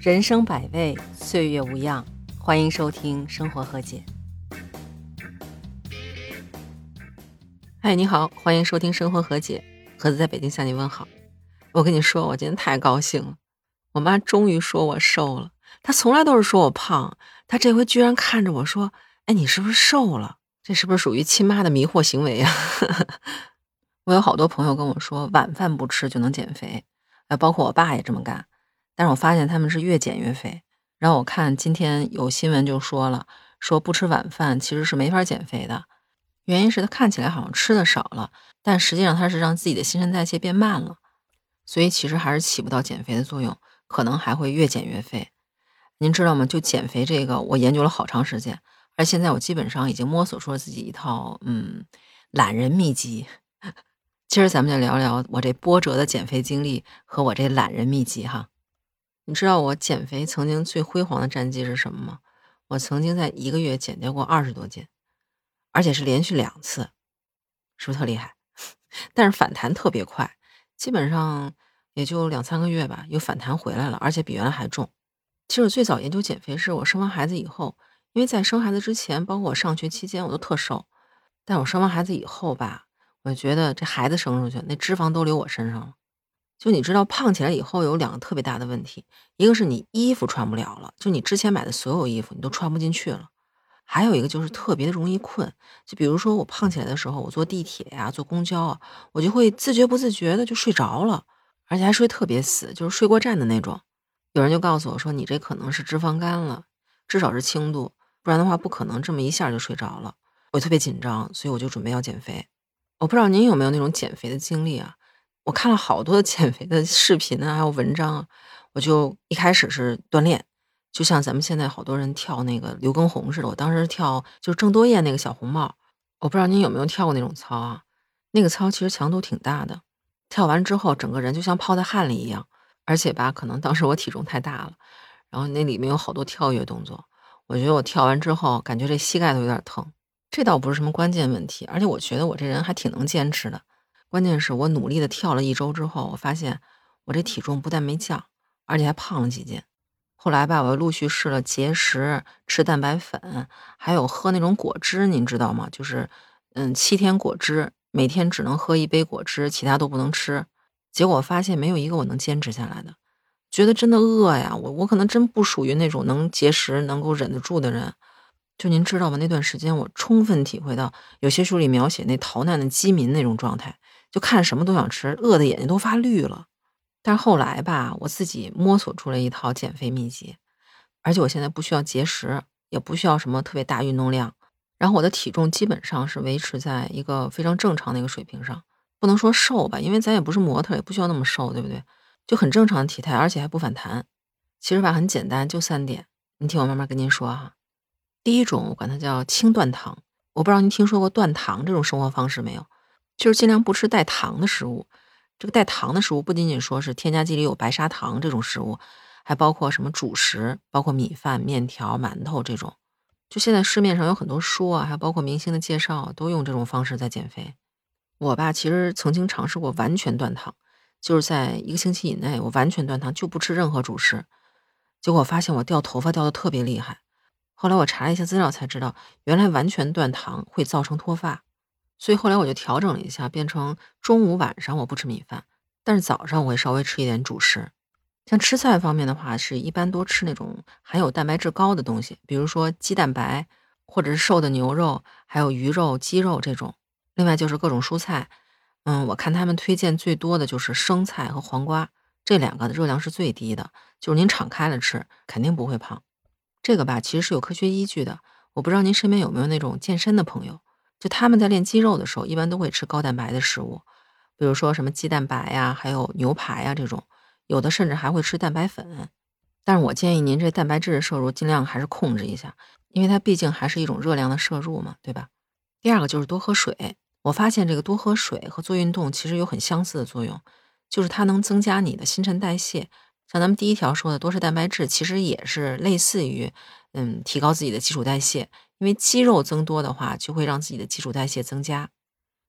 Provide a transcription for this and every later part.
人生百味，岁月无恙。欢迎收听《生活和解》。嗨，你好，欢迎收听《生活和解》。盒子在北京向你问好。我跟你说，我今天太高兴了。我妈终于说我瘦了。她从来都是说我胖，她这回居然看着我说：“哎，你是不是瘦了？”这是不是属于亲妈的迷惑行为啊？我有好多朋友跟我说，晚饭不吃就能减肥，呃，包括我爸也这么干。但是我发现他们是越减越肥。然后我看今天有新闻就说了，说不吃晚饭其实是没法减肥的，原因是他看起来好像吃的少了，但实际上他是让自己的新陈代谢变慢了，所以其实还是起不到减肥的作用，可能还会越减越肥。您知道吗？就减肥这个，我研究了好长时间，而现在我基本上已经摸索出了自己一套嗯懒人秘籍。今儿咱们就聊聊我这波折的减肥经历和我这懒人秘籍哈。你知道我减肥曾经最辉煌的战绩是什么吗？我曾经在一个月减掉过二十多斤，而且是连续两次，是不是特厉害？但是反弹特别快，基本上也就两三个月吧，又反弹回来了，而且比原来还重。其实我最早研究减肥是我生完孩子以后，因为在生孩子之前，包括我上学期间，我都特瘦，但我生完孩子以后吧，我觉得这孩子生出去，那脂肪都留我身上了。就你知道，胖起来以后有两个特别大的问题，一个是你衣服穿不了了，就你之前买的所有衣服你都穿不进去了；还有一个就是特别的容易困。就比如说我胖起来的时候，我坐地铁呀、坐公交啊，我就会自觉不自觉的就睡着了，而且还睡特别死，就是睡过站的那种。有人就告诉我说，你这可能是脂肪肝了，至少是轻度，不然的话不可能这么一下就睡着了。我特别紧张，所以我就准备要减肥。我不知道您有没有那种减肥的经历啊？我看了好多减肥的视频啊，还有文章啊，我就一开始是锻炼，就像咱们现在好多人跳那个刘畊宏似的。我当时跳就是郑多燕那个小红帽，我不知道您有没有跳过那种操啊？那个操其实强度挺大的，跳完之后整个人就像泡在汗里一样，而且吧，可能当时我体重太大了，然后那里面有好多跳跃动作，我觉得我跳完之后感觉这膝盖都有点疼。这倒不是什么关键问题，而且我觉得我这人还挺能坚持的。关键是我努力的跳了一周之后，我发现我这体重不但没降，而且还胖了几斤。后来吧，我又陆续试了节食、吃蛋白粉，还有喝那种果汁，您知道吗？就是嗯，七天果汁，每天只能喝一杯果汁，其他都不能吃。结果发现没有一个我能坚持下来的，觉得真的饿呀。我我可能真不属于那种能节食、能够忍得住的人。就您知道吗？那段时间我充分体会到有些书里描写那逃难的饥民那种状态。就看什么都想吃，饿的眼睛都发绿了。但是后来吧，我自己摸索出了一套减肥秘籍，而且我现在不需要节食，也不需要什么特别大运动量，然后我的体重基本上是维持在一个非常正常的一个水平上。不能说瘦吧，因为咱也不是模特，也不需要那么瘦，对不对？就很正常的体态，而且还不反弹。其实吧，很简单，就三点，你听我慢慢跟您说哈。第一种，我管它叫轻断糖。我不知道您听说过断糖这种生活方式没有？就是尽量不吃带糖的食物。这个带糖的食物不仅仅说是添加剂里有白砂糖这种食物，还包括什么主食，包括米饭、面条、馒头这种。就现在市面上有很多书啊，还包括明星的介绍，都用这种方式在减肥。我吧，其实曾经尝试过完全断糖，就是在一个星期以内，我完全断糖，就不吃任何主食。结果发现我掉头发掉的特别厉害。后来我查了一下资料才知道，原来完全断糖会造成脱发。所以后来我就调整了一下，变成中午晚上我不吃米饭，但是早上我会稍微吃一点主食。像吃菜方面的话，是一般多吃那种含有蛋白质高的东西，比如说鸡蛋白，或者是瘦的牛肉，还有鱼肉、鸡肉这种。另外就是各种蔬菜，嗯，我看他们推荐最多的就是生菜和黄瓜，这两个的热量是最低的，就是您敞开了吃，肯定不会胖。这个吧，其实是有科学依据的。我不知道您身边有没有那种健身的朋友。就他们在练肌肉的时候，一般都会吃高蛋白的食物，比如说什么鸡蛋白呀，还有牛排呀这种，有的甚至还会吃蛋白粉。但是我建议您这蛋白质的摄入尽量还是控制一下，因为它毕竟还是一种热量的摄入嘛，对吧？第二个就是多喝水。我发现这个多喝水和做运动其实有很相似的作用，就是它能增加你的新陈代谢。像咱们第一条说的多吃蛋白质，其实也是类似于，嗯，提高自己的基础代谢。因为肌肉增多的话，就会让自己的基础代谢增加。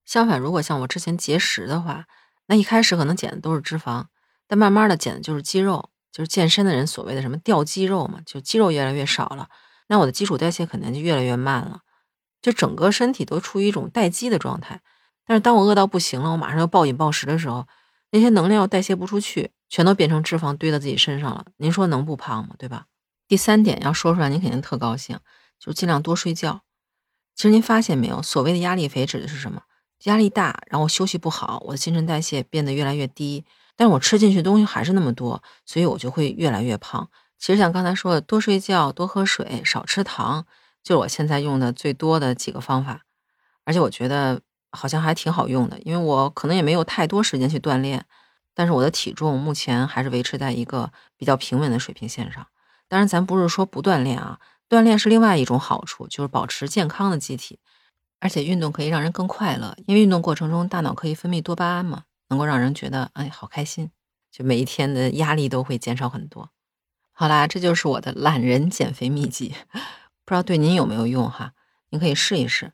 相反，如果像我之前节食的话，那一开始可能减的都是脂肪，但慢慢的减的就是肌肉，就是健身的人所谓的什么掉肌肉嘛，就肌肉越来越少了，那我的基础代谢肯定就越来越慢了，就整个身体都处于一种待机的状态。但是当我饿到不行了，我马上要暴饮暴食的时候，那些能量又代谢不出去，全都变成脂肪堆到自己身上了。您说能不胖吗？对吧？第三点要说出来，您肯定特高兴，就尽量多睡觉。其实您发现没有，所谓的压力肥指的是什么？压力大，然后休息不好，我的新陈代谢变得越来越低，但是我吃进去东西还是那么多，所以我就会越来越胖。其实像刚才说的，多睡觉、多喝水、少吃糖，就是我现在用的最多的几个方法，而且我觉得。好像还挺好用的，因为我可能也没有太多时间去锻炼，但是我的体重目前还是维持在一个比较平稳的水平线上。当然，咱不是说不锻炼啊，锻炼是另外一种好处，就是保持健康的机体，而且运动可以让人更快乐，因为运动过程中大脑可以分泌多巴胺嘛，能够让人觉得哎好开心，就每一天的压力都会减少很多。好啦，这就是我的懒人减肥秘籍，不知道对您有没有用哈？您可以试一试。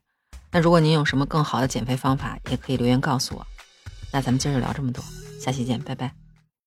那如果您有什么更好的减肥方法，也可以留言告诉我。那咱们今儿就聊这么多，下期见，拜拜。